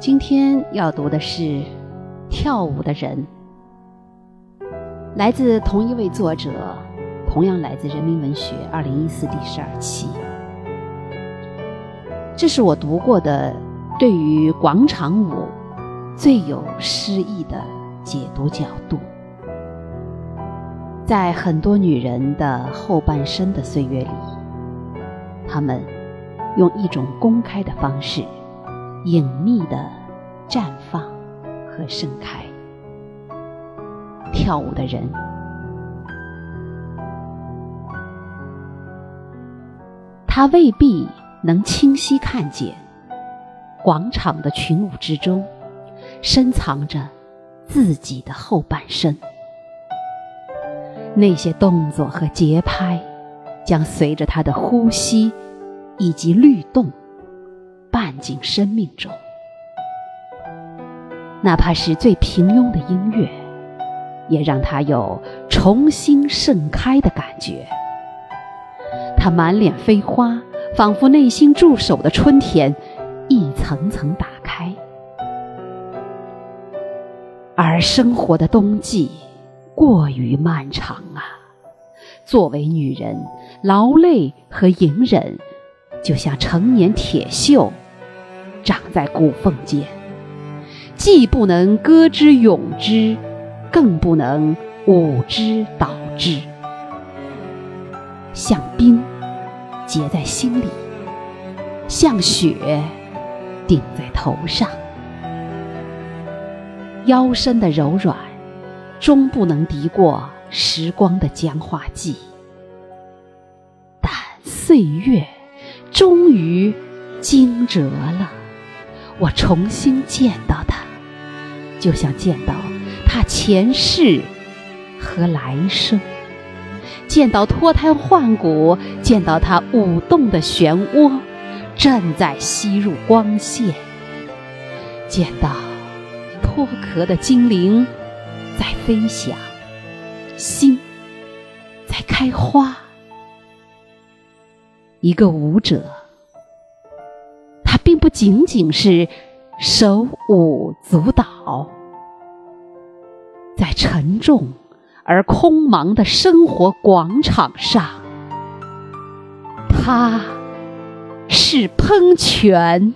今天要读的是《跳舞的人》，来自同一位作者，同样来自《人民文学》二零一四第十二期。这是我读过的对于广场舞最有诗意的解读角度。在很多女人的后半生的岁月里，她们用一种公开的方式。隐秘的绽放和盛开，跳舞的人，他未必能清晰看见广场的群舞之中深藏着自己的后半生。那些动作和节拍将随着他的呼吸以及律动。进生命中，哪怕是最平庸的音乐，也让他有重新盛开的感觉。他满脸飞花，仿佛内心驻守的春天一层层打开。而生活的冬季过于漫长啊！作为女人，劳累和隐忍。就像成年铁锈，长在骨缝间，既不能歌之咏之，更不能舞之蹈之。像冰结在心里，像雪顶在头上。腰身的柔软，终不能敌过时光的僵化剂。但岁月。终于惊蛰了，我重新见到他，就像见到他前世和来生，见到脱胎换骨，见到他舞动的漩涡正在吸入光线，见到脱壳的精灵在飞翔，心在开花。一个舞者，仅仅是手舞足蹈，在沉重而空茫的生活广场上，他是喷泉。